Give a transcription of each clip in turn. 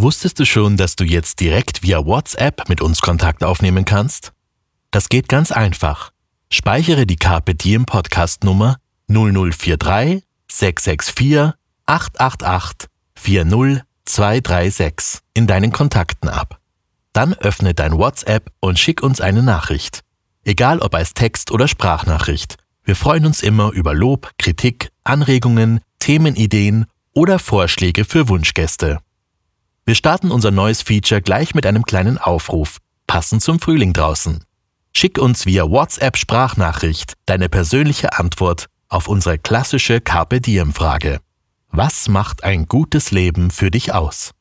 Wusstest du schon, dass du jetzt direkt via WhatsApp mit uns Kontakt aufnehmen kannst? Das geht ganz einfach. Speichere die Carpe Diem Podcast Nummer 0043 664 888 40236 in deinen Kontakten ab. Dann öffne dein WhatsApp und schick uns eine Nachricht. Egal ob als Text oder Sprachnachricht. Wir freuen uns immer über Lob, Kritik, Anregungen, Themenideen oder Vorschläge für Wunschgäste. Wir starten unser neues Feature gleich mit einem kleinen Aufruf, passend zum Frühling draußen. Schick uns via WhatsApp Sprachnachricht deine persönliche Antwort auf unsere klassische Carpe Diem Frage. Was macht ein gutes Leben für dich aus?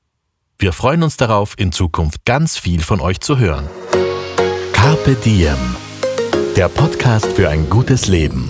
Wir freuen uns darauf, in Zukunft ganz viel von euch zu hören. Carpe Diem. Der Podcast für ein gutes Leben.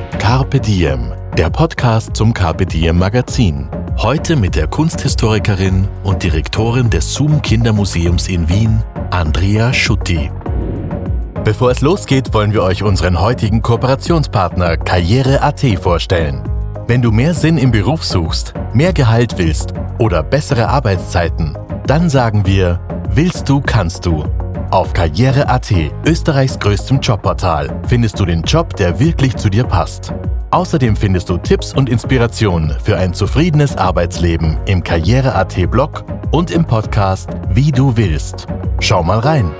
Carpe Diem, der Podcast zum Carpe Diem Magazin. Heute mit der Kunsthistorikerin und Direktorin des Zoom Kindermuseums in Wien, Andrea Schutti. Bevor es losgeht, wollen wir euch unseren heutigen Kooperationspartner Karriere.at vorstellen. Wenn du mehr Sinn im Beruf suchst, mehr Gehalt willst oder bessere Arbeitszeiten, dann sagen wir, willst du, kannst du. Auf Karriere.at, Österreichs größtem Jobportal, findest du den Job, der wirklich zu dir passt. Außerdem findest du Tipps und Inspirationen für ein zufriedenes Arbeitsleben im Karriere.at Blog und im Podcast Wie du willst. Schau mal rein.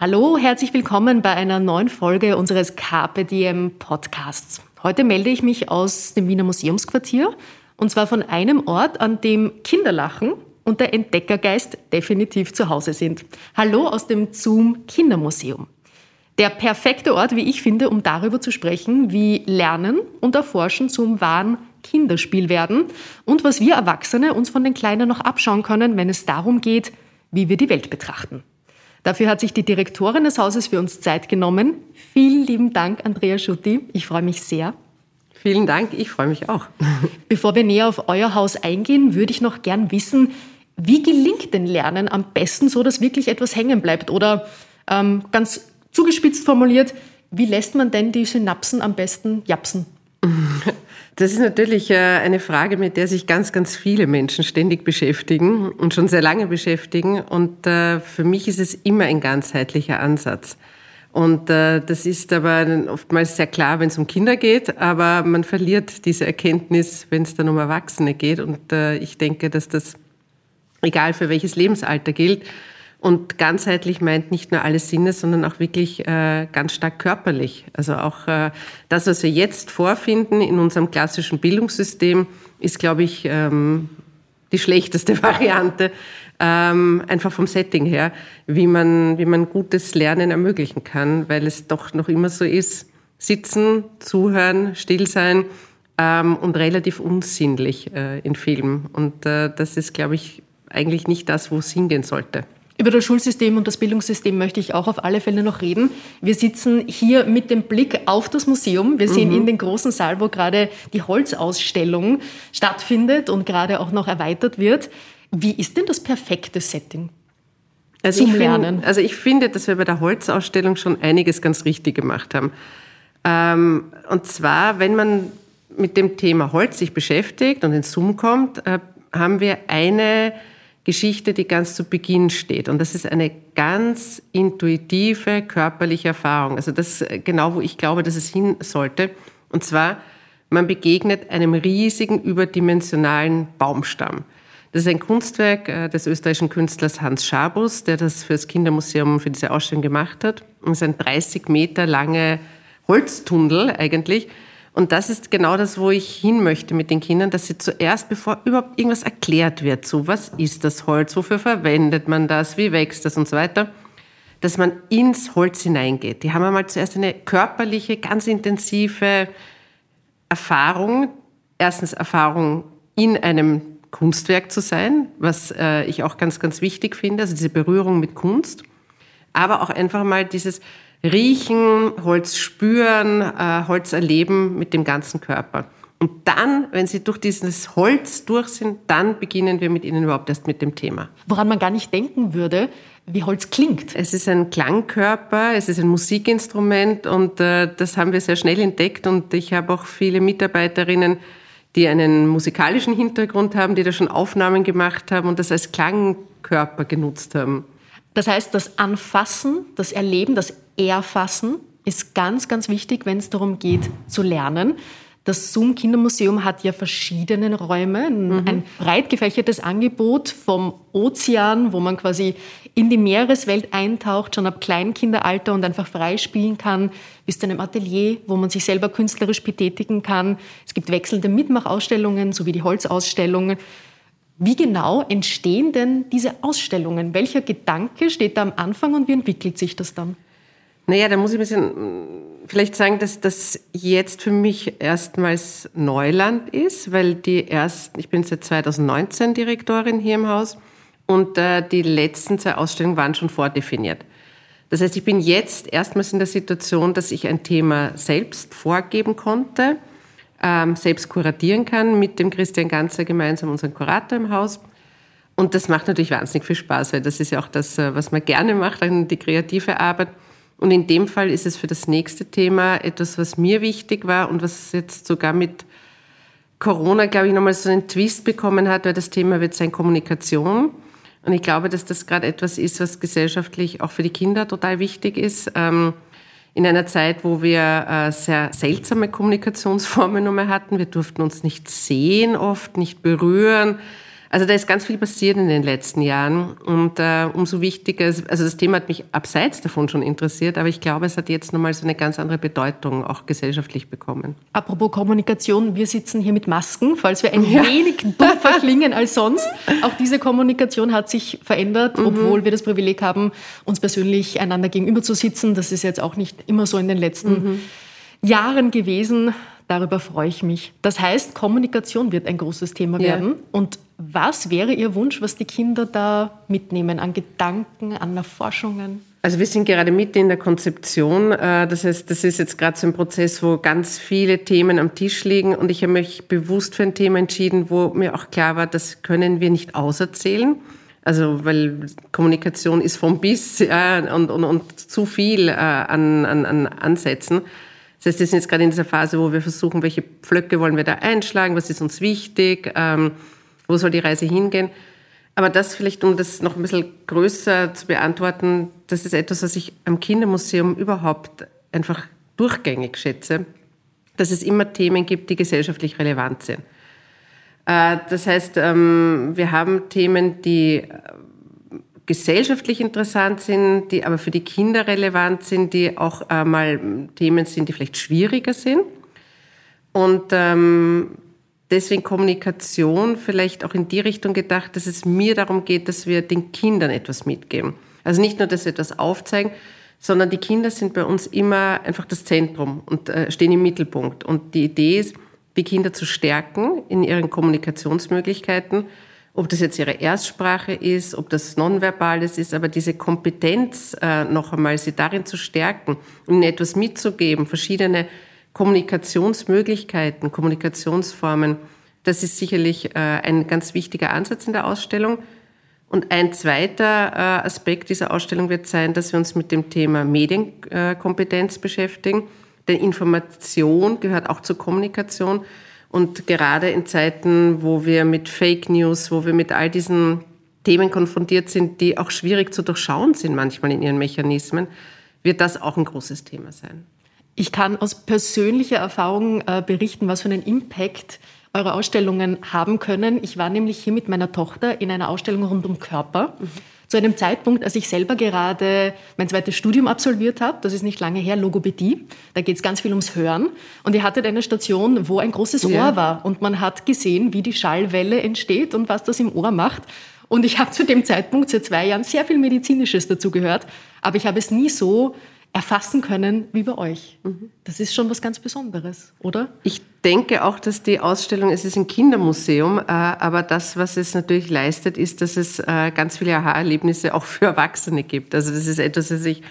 Hallo, herzlich willkommen bei einer neuen Folge unseres Diem Podcasts. Heute melde ich mich aus dem Wiener Museumsquartier und zwar von einem Ort, an dem Kinderlachen und der Entdeckergeist definitiv zu Hause sind. Hallo aus dem Zoom Kindermuseum. Der perfekte Ort, wie ich finde, um darüber zu sprechen, wie Lernen und Erforschen zum wahren Kinderspiel werden und was wir Erwachsene uns von den Kleinen noch abschauen können, wenn es darum geht, wie wir die Welt betrachten. Dafür hat sich die Direktorin des Hauses für uns Zeit genommen. Vielen lieben Dank, Andrea Schutti. Ich freue mich sehr. Vielen Dank, ich freue mich auch. Bevor wir näher auf euer Haus eingehen, würde ich noch gern wissen, wie gelingt denn Lernen am besten so, dass wirklich etwas hängen bleibt? Oder ähm, ganz zugespitzt formuliert, wie lässt man denn die Synapsen am besten japsen? Das ist natürlich äh, eine Frage, mit der sich ganz, ganz viele Menschen ständig beschäftigen und schon sehr lange beschäftigen. Und äh, für mich ist es immer ein ganzheitlicher Ansatz. Und äh, das ist aber oftmals sehr klar, wenn es um Kinder geht, aber man verliert diese Erkenntnis, wenn es dann um Erwachsene geht. Und ich denke, dass das egal für welches Lebensalter gilt. Und ganzheitlich meint nicht nur alle Sinne, sondern auch wirklich äh, ganz stark körperlich. Also auch äh, das, was wir jetzt vorfinden in unserem klassischen Bildungssystem, ist, glaube ich, ähm, die schlechteste Variante, ähm, einfach vom Setting her, wie man, wie man gutes Lernen ermöglichen kann, weil es doch noch immer so ist, sitzen, zuhören, still sein ähm, und relativ unsinnlich äh, in Filmen. Und äh, das ist, glaube ich, eigentlich nicht das, wo es hingehen sollte. Über das Schulsystem und das Bildungssystem möchte ich auch auf alle Fälle noch reden. Wir sitzen hier mit dem Blick auf das Museum. Wir sehen mhm. in den großen Saal, wo gerade die Holzausstellung stattfindet und gerade auch noch erweitert wird. Wie ist denn das perfekte Setting? Also zum ich Lernen? Find, also ich finde, dass wir bei der Holzausstellung schon einiges ganz richtig gemacht haben. Ähm, und zwar, wenn man mit dem Thema Holz sich beschäftigt und ins Zoom kommt, äh, haben wir eine Geschichte, die ganz zu Beginn steht. Und das ist eine ganz intuitive körperliche Erfahrung. Also das ist genau, wo ich glaube, dass es hin sollte. Und zwar, man begegnet einem riesigen überdimensionalen Baumstamm. Das ist ein Kunstwerk äh, des österreichischen Künstlers Hans Schabus, der das für das Kindermuseum für diese Ausstellung gemacht hat. Es ist ein 30 Meter lange Holztunnel eigentlich, und das ist genau das, wo ich hin möchte mit den Kindern, dass sie zuerst, bevor überhaupt irgendwas erklärt wird, so was ist das Holz, wofür verwendet man das, wie wächst das und so weiter, dass man ins Holz hineingeht. Die haben einmal zuerst eine körperliche, ganz intensive Erfahrung. Erstens Erfahrung in einem Kunstwerk zu sein, was äh, ich auch ganz, ganz wichtig finde, also diese Berührung mit Kunst. aber auch einfach mal dieses Riechen, Holz spüren, äh, Holz erleben mit dem ganzen Körper. Und dann, wenn sie durch dieses Holz durch sind, dann beginnen wir mit ihnen überhaupt erst mit dem Thema. Woran man gar nicht denken würde, wie Holz klingt. Es ist ein Klangkörper, es ist ein Musikinstrument und äh, das haben wir sehr schnell entdeckt und ich habe auch viele Mitarbeiterinnen, die einen musikalischen Hintergrund haben, die da schon Aufnahmen gemacht haben und das als Klangkörper genutzt haben. Das heißt, das Anfassen, das Erleben, das Erfassen ist ganz, ganz wichtig, wenn es darum geht zu lernen. Das Zoom Kindermuseum hat ja verschiedene Räume, mhm. ein breit gefächertes Angebot vom Ozean, wo man quasi in die Meereswelt eintaucht, schon ab Kleinkinderalter und einfach frei spielen kann, bis zu einem Atelier, wo man sich selber künstlerisch betätigen kann. Es gibt wechselnde Mitmachausstellungen sowie die Holzausstellungen. Wie genau entstehen denn diese Ausstellungen? Welcher Gedanke steht da am Anfang und wie entwickelt sich das dann? Naja, da muss ich ein bisschen mm, vielleicht sagen, dass das jetzt für mich erstmals Neuland ist, weil die ersten, ich bin seit 2019 Direktorin hier im Haus und äh, die letzten zwei Ausstellungen waren schon vordefiniert. Das heißt, ich bin jetzt erstmals in der Situation, dass ich ein Thema selbst vorgeben konnte, ähm, selbst kuratieren kann mit dem Christian Ganzer gemeinsam, unseren Kurator im Haus. Und das macht natürlich wahnsinnig viel Spaß, weil das ist ja auch das, äh, was man gerne macht, die kreative Arbeit. Und in dem Fall ist es für das nächste Thema etwas, was mir wichtig war und was jetzt sogar mit Corona, glaube ich, nochmal so einen Twist bekommen hat, weil das Thema wird sein Kommunikation. Und ich glaube, dass das gerade etwas ist, was gesellschaftlich auch für die Kinder total wichtig ist. Ähm, in einer Zeit, wo wir äh, sehr seltsame Kommunikationsformen nochmal hatten. Wir durften uns nicht sehen oft, nicht berühren. Also da ist ganz viel passiert in den letzten Jahren und äh, umso wichtiger, also das Thema hat mich abseits davon schon interessiert, aber ich glaube, es hat jetzt nochmal so eine ganz andere Bedeutung auch gesellschaftlich bekommen. Apropos Kommunikation, wir sitzen hier mit Masken, falls wir ein ja. wenig dumpfer klingen als sonst. Auch diese Kommunikation hat sich verändert, mhm. obwohl wir das Privileg haben, uns persönlich einander gegenüber zu sitzen. Das ist jetzt auch nicht immer so in den letzten mhm. Jahren gewesen. Darüber freue ich mich. Das heißt, Kommunikation wird ein großes Thema ja. werden. Und was wäre Ihr Wunsch, was die Kinder da mitnehmen an Gedanken, an Erforschungen? Also wir sind gerade mitten in der Konzeption. Äh, das heißt, das ist jetzt gerade so ein Prozess, wo ganz viele Themen am Tisch liegen. Und ich habe mich bewusst für ein Thema entschieden, wo mir auch klar war, das können wir nicht auserzählen. Also weil Kommunikation ist vom Biss ja, und, und, und zu viel äh, an, an, an Ansätzen. Das heißt, wir sind jetzt gerade in dieser Phase, wo wir versuchen, welche Pflöcke wollen wir da einschlagen, was ist uns wichtig, ähm, wo soll die Reise hingehen. Aber das vielleicht, um das noch ein bisschen größer zu beantworten, das ist etwas, was ich am Kindermuseum überhaupt einfach durchgängig schätze, dass es immer Themen gibt, die gesellschaftlich relevant sind. Äh, das heißt, ähm, wir haben Themen, die gesellschaftlich interessant sind, die aber für die Kinder relevant sind, die auch äh, mal Themen sind, die vielleicht schwieriger sind. Und ähm, deswegen Kommunikation vielleicht auch in die Richtung gedacht, dass es mir darum geht, dass wir den Kindern etwas mitgeben. Also nicht nur, dass wir etwas aufzeigen, sondern die Kinder sind bei uns immer einfach das Zentrum und äh, stehen im Mittelpunkt. Und die Idee ist, die Kinder zu stärken in ihren Kommunikationsmöglichkeiten ob das jetzt ihre Erstsprache ist, ob das Nonverbales ist, aber diese Kompetenz äh, noch einmal, sie darin zu stärken ihnen etwas mitzugeben, verschiedene Kommunikationsmöglichkeiten, Kommunikationsformen, das ist sicherlich äh, ein ganz wichtiger Ansatz in der Ausstellung. Und ein zweiter äh, Aspekt dieser Ausstellung wird sein, dass wir uns mit dem Thema Medienkompetenz beschäftigen. Denn Information gehört auch zur Kommunikation. Und gerade in Zeiten, wo wir mit Fake News, wo wir mit all diesen Themen konfrontiert sind, die auch schwierig zu durchschauen sind manchmal in ihren Mechanismen, wird das auch ein großes Thema sein. Ich kann aus persönlicher Erfahrung äh, berichten, was für einen Impact eure Ausstellungen haben können. Ich war nämlich hier mit meiner Tochter in einer Ausstellung rund um Körper. Mhm zu einem Zeitpunkt, als ich selber gerade mein zweites Studium absolviert habe, das ist nicht lange her, Logopädie, da geht es ganz viel ums Hören. Und ihr hattet eine Station, wo ein großes Ohr ja. war und man hat gesehen, wie die Schallwelle entsteht und was das im Ohr macht. Und ich habe zu dem Zeitpunkt, seit zwei Jahren, sehr viel Medizinisches dazu gehört, aber ich habe es nie so erfassen können wie bei euch. Mhm. Das ist schon was ganz Besonderes, oder? Ich denke auch, dass die Ausstellung, es ist ein Kindermuseum, äh, aber das, was es natürlich leistet, ist, dass es äh, ganz viele Aha-Erlebnisse auch für Erwachsene gibt. Also das ist etwas, was ich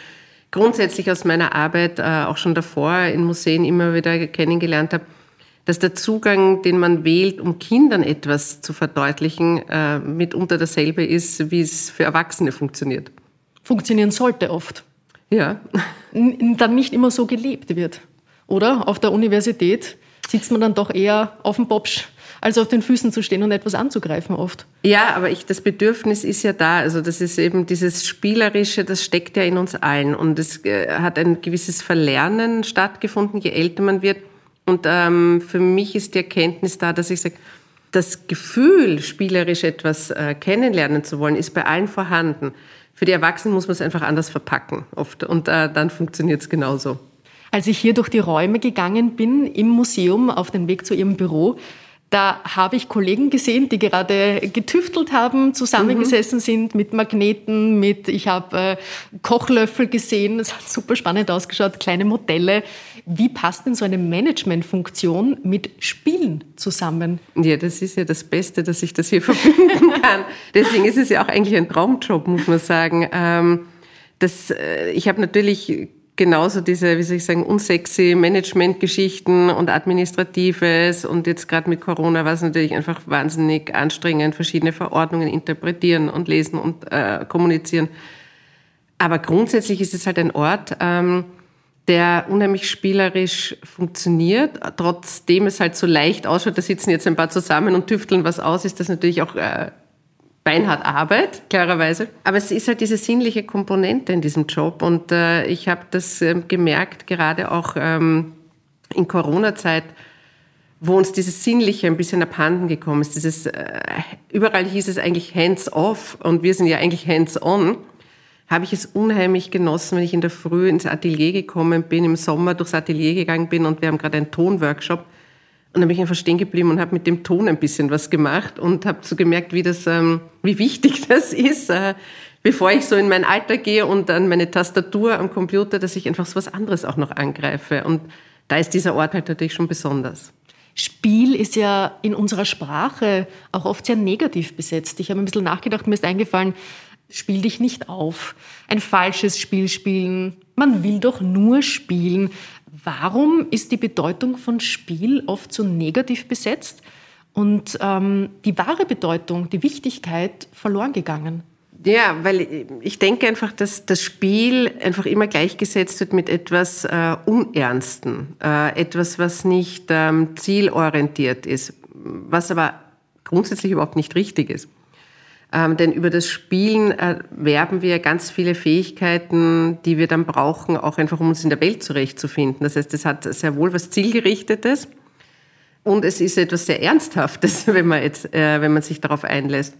grundsätzlich aus meiner Arbeit äh, auch schon davor in Museen immer wieder kennengelernt habe, dass der Zugang, den man wählt, um Kindern etwas zu verdeutlichen, mitunter dasselbe ist, wie es für Erwachsene funktioniert. Funktionieren sollte oft ja. dann nicht immer so gelebt wird. Oder? Auf der Universität sitzt man dann doch eher auf dem Popsch, als auf den Füßen zu stehen und etwas anzugreifen oft. Ja, aber ich, das Bedürfnis ist ja da. Also das ist eben dieses Spielerische, das steckt ja in uns allen. Und es äh, hat ein gewisses Verlernen stattgefunden, je älter man wird. Und ähm, für mich ist die Erkenntnis da, dass ich sage, das Gefühl, spielerisch etwas äh, kennenlernen zu wollen, ist bei allen vorhanden. Für die Erwachsenen muss man es einfach anders verpacken oft und äh, dann funktioniert es genauso. Als ich hier durch die Räume gegangen bin im Museum auf den Weg zu Ihrem Büro, da habe ich Kollegen gesehen, die gerade getüftelt haben, zusammengesessen mhm. sind mit Magneten, mit, ich habe äh, Kochlöffel gesehen, es hat super spannend ausgeschaut, kleine Modelle. Wie passt denn so eine Managementfunktion mit Spielen zusammen? Ja, das ist ja das Beste, dass ich das hier verbinden kann. Deswegen ist es ja auch eigentlich ein Traumjob, muss man sagen. Ähm, das, äh, ich habe natürlich genauso diese, wie soll ich sagen, unsexy Managementgeschichten und Administratives und jetzt gerade mit Corona war es natürlich einfach wahnsinnig anstrengend, verschiedene Verordnungen interpretieren und lesen und äh, kommunizieren. Aber grundsätzlich ist es halt ein Ort, ähm, der unheimlich spielerisch funktioniert, trotzdem es halt so leicht ausschaut, da sitzen jetzt ein paar zusammen und tüfteln was aus, ist das natürlich auch äh, beinhart Arbeit, klarerweise. Aber es ist halt diese sinnliche Komponente in diesem Job. Und äh, ich habe das äh, gemerkt, gerade auch ähm, in Corona-Zeit, wo uns dieses Sinnliche ein bisschen abhanden gekommen ist. Dieses, äh, überall hieß es eigentlich hands-off und wir sind ja eigentlich hands-on. Habe ich es unheimlich genossen, wenn ich in der Früh ins Atelier gekommen bin, im Sommer durchs Atelier gegangen bin und wir haben gerade einen Tonworkshop und dann bin ich einfach stehen geblieben und habe mit dem Ton ein bisschen was gemacht und habe so gemerkt, wie, das, ähm, wie wichtig das ist, äh, bevor ich so in mein Alter gehe und an meine Tastatur am Computer, dass ich einfach so was anderes auch noch angreife. Und da ist dieser Ort halt natürlich schon besonders. Spiel ist ja in unserer Sprache auch oft sehr negativ besetzt. Ich habe ein bisschen nachgedacht, mir ist eingefallen, spiel dich nicht auf. Ein falsches Spiel spielen. Man will doch nur spielen. Warum ist die Bedeutung von Spiel oft so negativ besetzt und ähm, die wahre Bedeutung, die Wichtigkeit verloren gegangen? Ja, weil ich denke einfach, dass das Spiel einfach immer gleichgesetzt wird mit etwas äh, Unernsten, äh, etwas, was nicht ähm, zielorientiert ist, was aber grundsätzlich überhaupt nicht richtig ist. Ähm, denn über das Spielen erwerben wir ganz viele Fähigkeiten, die wir dann brauchen, auch einfach um uns in der Welt zurechtzufinden. Das heißt, es hat sehr wohl was Zielgerichtetes und es ist etwas sehr Ernsthaftes, wenn man, jetzt, äh, wenn man sich darauf einlässt.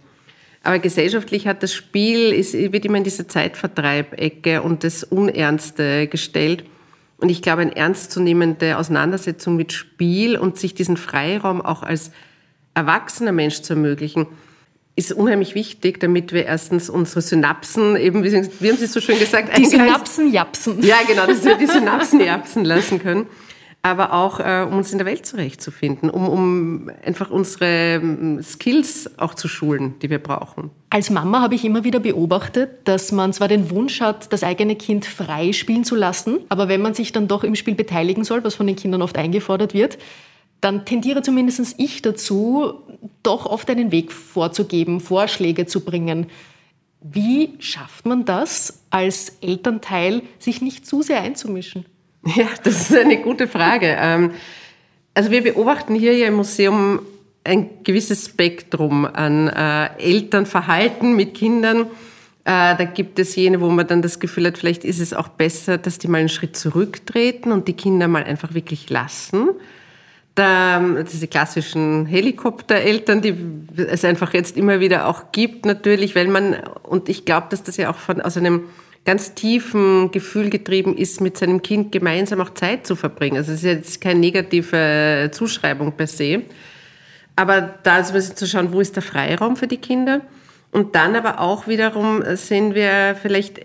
Aber gesellschaftlich hat das Spiel, ist, wird immer in diese Zeitvertreibecke und das Unernste gestellt. Und ich glaube, eine ernstzunehmende Auseinandersetzung mit Spiel und sich diesen Freiraum auch als erwachsener Mensch zu ermöglichen, ist unheimlich wichtig, damit wir erstens unsere Synapsen, eben, wie, wie haben Sie es so schön gesagt? Die Synapsen japsen. Ja, genau, dass wir die Synapsen japsen lassen können. Aber auch, äh, um uns in der Welt zurechtzufinden, um, um einfach unsere ähm, Skills auch zu schulen, die wir brauchen. Als Mama habe ich immer wieder beobachtet, dass man zwar den Wunsch hat, das eigene Kind frei spielen zu lassen, aber wenn man sich dann doch im Spiel beteiligen soll, was von den Kindern oft eingefordert wird, dann tendiere zumindest ich dazu, doch oft einen Weg vorzugeben, Vorschläge zu bringen. Wie schafft man das als Elternteil, sich nicht zu sehr einzumischen? Ja, das ist eine gute Frage. Ähm, also wir beobachten hier ja im Museum ein gewisses Spektrum an äh, Elternverhalten mit Kindern. Äh, da gibt es jene, wo man dann das Gefühl hat, vielleicht ist es auch besser, dass die mal einen Schritt zurücktreten und die Kinder mal einfach wirklich lassen da, diese klassischen Helikoptereltern, die es einfach jetzt immer wieder auch gibt, natürlich, weil man, und ich glaube, dass das ja auch von, aus einem ganz tiefen Gefühl getrieben ist, mit seinem Kind gemeinsam auch Zeit zu verbringen. Also es ist jetzt keine negative Zuschreibung per se. Aber da ist es zu schauen, wo ist der Freiraum für die Kinder? Und dann aber auch wiederum sehen wir vielleicht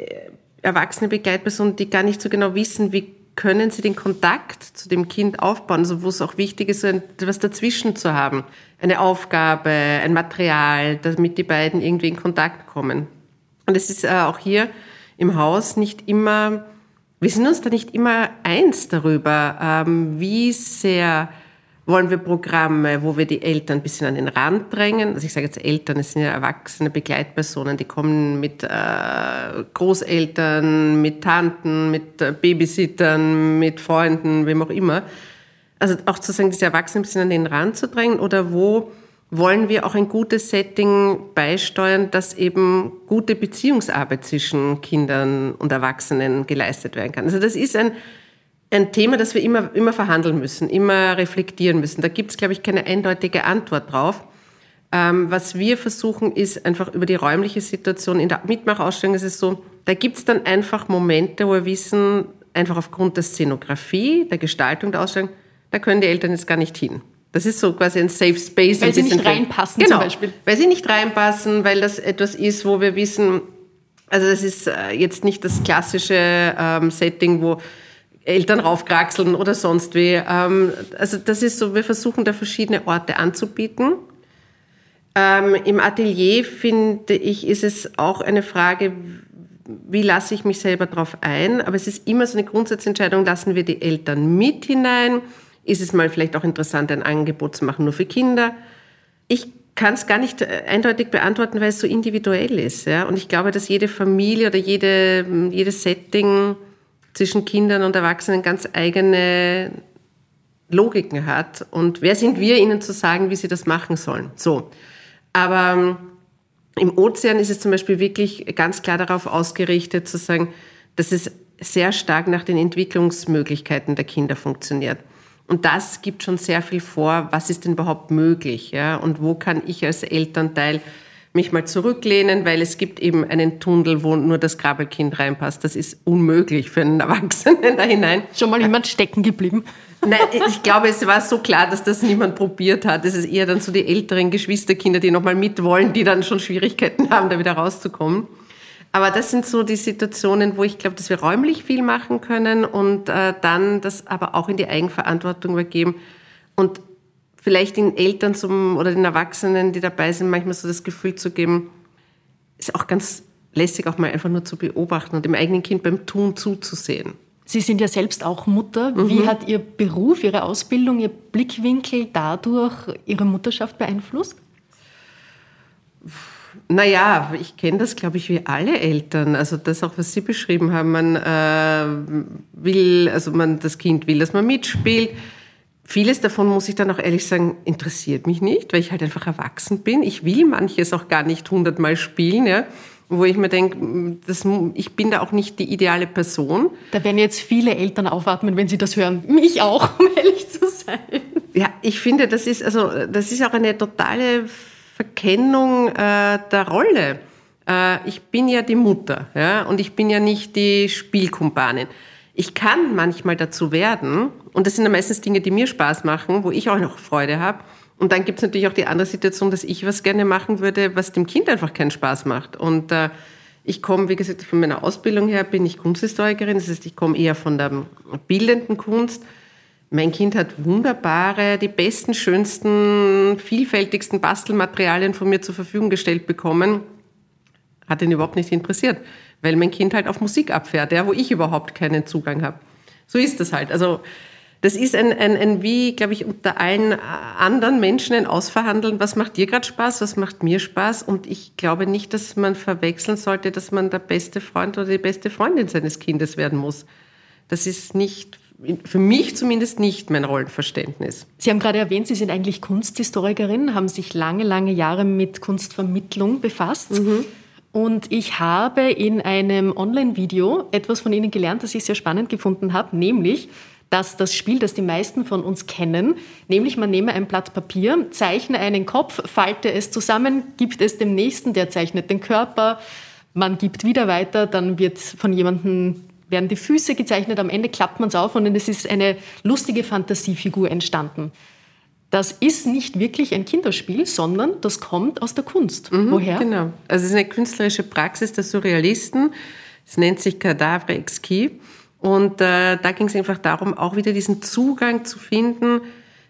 erwachsene Begleitpersonen, die gar nicht so genau wissen, wie können sie den Kontakt zu dem Kind aufbauen, also wo es auch wichtig ist, etwas dazwischen zu haben. Eine Aufgabe, ein Material, damit die beiden irgendwie in Kontakt kommen. Und es ist äh, auch hier im Haus nicht immer, wir sind uns da nicht immer eins darüber, ähm, wie sehr wollen wir Programme, wo wir die Eltern ein bisschen an den Rand drängen. Also ich sage jetzt Eltern, es sind ja erwachsene Begleitpersonen, die kommen mit äh, Großeltern, mit Tanten, mit äh, Babysittern, mit Freunden, wem auch immer. Also auch zu sagen, diese Erwachsenen ein bisschen an den Rand zu drängen oder wo wollen wir auch ein gutes Setting beisteuern, dass eben gute Beziehungsarbeit zwischen Kindern und Erwachsenen geleistet werden kann. Also das ist ein ein Thema, das wir immer, immer verhandeln müssen, immer reflektieren müssen. Da gibt es, glaube ich, keine eindeutige Antwort drauf. Ähm, was wir versuchen, ist einfach über die räumliche Situation. In der Mitmachausstellung ist es so, da gibt es dann einfach Momente, wo wir wissen, einfach aufgrund der Szenografie, der Gestaltung der Ausstellung, da können die Eltern jetzt gar nicht hin. Das ist so quasi ein Safe Space. Weil sie nicht reinpassen genau, zum Beispiel. Weil sie nicht reinpassen, weil das etwas ist, wo wir wissen, also das ist äh, jetzt nicht das klassische ähm, Setting, wo Eltern raufkraxeln oder sonst wie. Ähm, also das ist so, wir versuchen da verschiedene Orte anzubieten. Ähm, Im Atelier finde ich, ist es auch eine Frage, wie lasse ich mich selber darauf ein? Aber es ist immer so eine Grundsatzentscheidung, lassen wir die Eltern mit hinein? Ist es mal vielleicht auch interessant, ein Angebot zu machen nur für Kinder? Ich kann es gar nicht äh, eindeutig beantworten, weil es so individuell ist. Ja? Und ich glaube, dass jede Familie oder jede, jedes Setting zwischen Kindern und Erwachsenen ganz eigene Logiken hat. Und wer sind wir, ihnen zu sagen, wie sie das machen sollen? So. Aber ähm, im Ozean ist es zum Beispiel wirklich ganz klar darauf ausgerichtet, zu sagen, dass es sehr stark nach den Entwicklungsmöglichkeiten der Kinder funktioniert. Und das gibt schon sehr viel vor, was ist denn überhaupt möglich, ja? Und wo kann ich als Elternteil mich mal zurücklehnen, weil es gibt eben einen Tunnel, wo nur das Krabbelkind reinpasst. Das ist unmöglich für einen Erwachsenen da hinein. Schon mal jemand stecken geblieben? Nein, ich glaube, es war so klar, dass das niemand probiert hat. Es ist eher dann so die älteren Geschwisterkinder, die nochmal mitwollen, die dann schon Schwierigkeiten haben, da wieder rauszukommen. Aber das sind so die Situationen, wo ich glaube, dass wir räumlich viel machen können und äh, dann das aber auch in die Eigenverantwortung übergeben. Und vielleicht den Eltern zum, oder den Erwachsenen, die dabei sind, manchmal so das Gefühl zu geben, ist auch ganz lässig, auch mal einfach nur zu beobachten und dem eigenen Kind beim Tun zuzusehen. Sie sind ja selbst auch Mutter. Mhm. Wie hat Ihr Beruf, Ihre Ausbildung, Ihr Blickwinkel dadurch Ihre Mutterschaft beeinflusst? Naja, ich kenne das, glaube ich, wie alle Eltern. Also das auch, was Sie beschrieben haben. Man äh, will, also man, das Kind will, dass man mitspielt Vieles davon, muss ich dann auch ehrlich sagen, interessiert mich nicht, weil ich halt einfach erwachsen bin. Ich will manches auch gar nicht hundertmal spielen, ja, wo ich mir denke, das, ich bin da auch nicht die ideale Person. Da werden jetzt viele Eltern aufatmen, wenn sie das hören. Mich auch, um ehrlich zu sein. Ja, ich finde, das ist, also, das ist auch eine totale Verkennung äh, der Rolle. Äh, ich bin ja die Mutter ja, und ich bin ja nicht die Spielkumpanin. Ich kann manchmal dazu werden, und das sind dann meistens Dinge, die mir Spaß machen, wo ich auch noch Freude habe. Und dann gibt es natürlich auch die andere Situation, dass ich was gerne machen würde, was dem Kind einfach keinen Spaß macht. Und äh, ich komme, wie gesagt, von meiner Ausbildung her bin ich Kunsthistorikerin, das heißt, ich komme eher von der bildenden Kunst. Mein Kind hat wunderbare, die besten, schönsten, vielfältigsten Bastelmaterialien von mir zur Verfügung gestellt bekommen. Hat ihn überhaupt nicht interessiert weil mein Kind halt auf Musik abfährt, ja, wo ich überhaupt keinen Zugang habe. So ist das halt. Also das ist ein, ein, ein wie, glaube ich, unter allen anderen Menschen ein Ausverhandeln, was macht dir gerade Spaß, was macht mir Spaß. Und ich glaube nicht, dass man verwechseln sollte, dass man der beste Freund oder die beste Freundin seines Kindes werden muss. Das ist nicht, für mich zumindest nicht mein Rollenverständnis. Sie haben gerade erwähnt, Sie sind eigentlich Kunsthistorikerin, haben sich lange, lange Jahre mit Kunstvermittlung befasst. Mhm. Und ich habe in einem Online-Video etwas von Ihnen gelernt, das ich sehr spannend gefunden habe, nämlich, dass das Spiel, das die meisten von uns kennen, nämlich man nehme ein Blatt Papier, zeichne einen Kopf, falte es zusammen, gibt es dem Nächsten, der zeichnet den Körper, man gibt wieder weiter, dann wird von jemandem werden die Füße gezeichnet, am Ende klappt man es auf und es ist eine lustige Fantasiefigur entstanden. Das ist nicht wirklich ein Kinderspiel, sondern das kommt aus der Kunst. Mhm, Woher? Genau. Also es ist eine künstlerische Praxis der Surrealisten. Es nennt sich Cadavre Exquis. Und äh, da ging es einfach darum, auch wieder diesen Zugang zu finden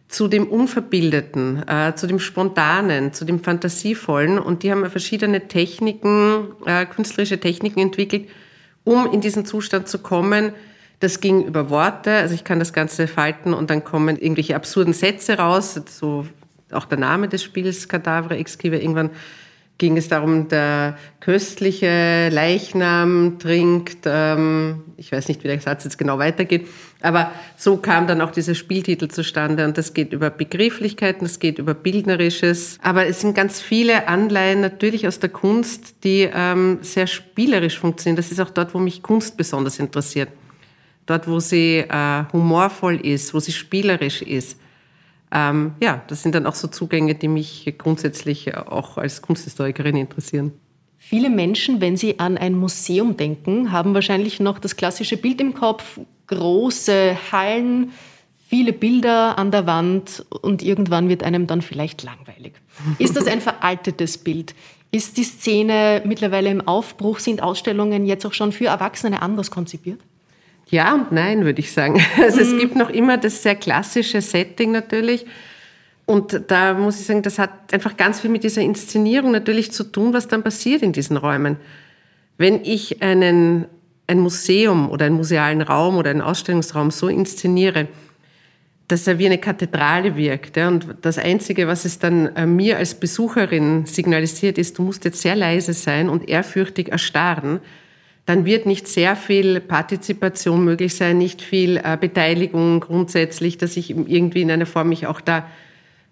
zu dem Unverbildeten, äh, zu dem Spontanen, zu dem Fantasievollen. Und die haben verschiedene Techniken, äh, künstlerische Techniken entwickelt, um in diesen Zustand zu kommen. Das ging über Worte, also ich kann das Ganze falten und dann kommen irgendwelche absurden Sätze raus, so auch der Name des Spiels, Cadavre Exquive, irgendwann ging es darum, der köstliche Leichnam trinkt, ähm, ich weiß nicht, wie der Satz jetzt genau weitergeht, aber so kam dann auch dieser Spieltitel zustande und das geht über Begrifflichkeiten, das geht über Bildnerisches, aber es sind ganz viele Anleihen natürlich aus der Kunst, die ähm, sehr spielerisch funktionieren. Das ist auch dort, wo mich Kunst besonders interessiert. Dort, wo sie äh, humorvoll ist, wo sie spielerisch ist ähm, ja, das sind dann auch so Zugänge, die mich grundsätzlich auch als Kunsthistorikerin interessieren. Viele Menschen, wenn sie an ein Museum denken, haben wahrscheinlich noch das klassische Bild im Kopf, große Hallen, viele Bilder an der Wand und irgendwann wird einem dann vielleicht langweilig. Ist das ein veraltetes Bild? Ist die Szene mittlerweile im Aufbruch? Sind Ausstellungen jetzt auch schon für Erwachsene anders konzipiert? Ja und nein, würde ich sagen. Also mhm. es gibt noch immer das sehr klassische Setting natürlich. Und da muss ich sagen, das hat einfach ganz viel mit dieser Inszenierung natürlich zu tun, was dann passiert in diesen Räumen. Wenn ich einen, ein Museum oder einen musealen Raum oder einen Ausstellungsraum so inszeniere, dass er wie eine Kathedrale wirkt. Ja, und das Einzige, was es dann äh, mir als Besucherin signalisiert, ist, du musst jetzt sehr leise sein und ehrfürchtig erstarren, dann wird nicht sehr viel Partizipation möglich sein, nicht viel äh, Beteiligung grundsätzlich, dass ich irgendwie in einer Form mich auch da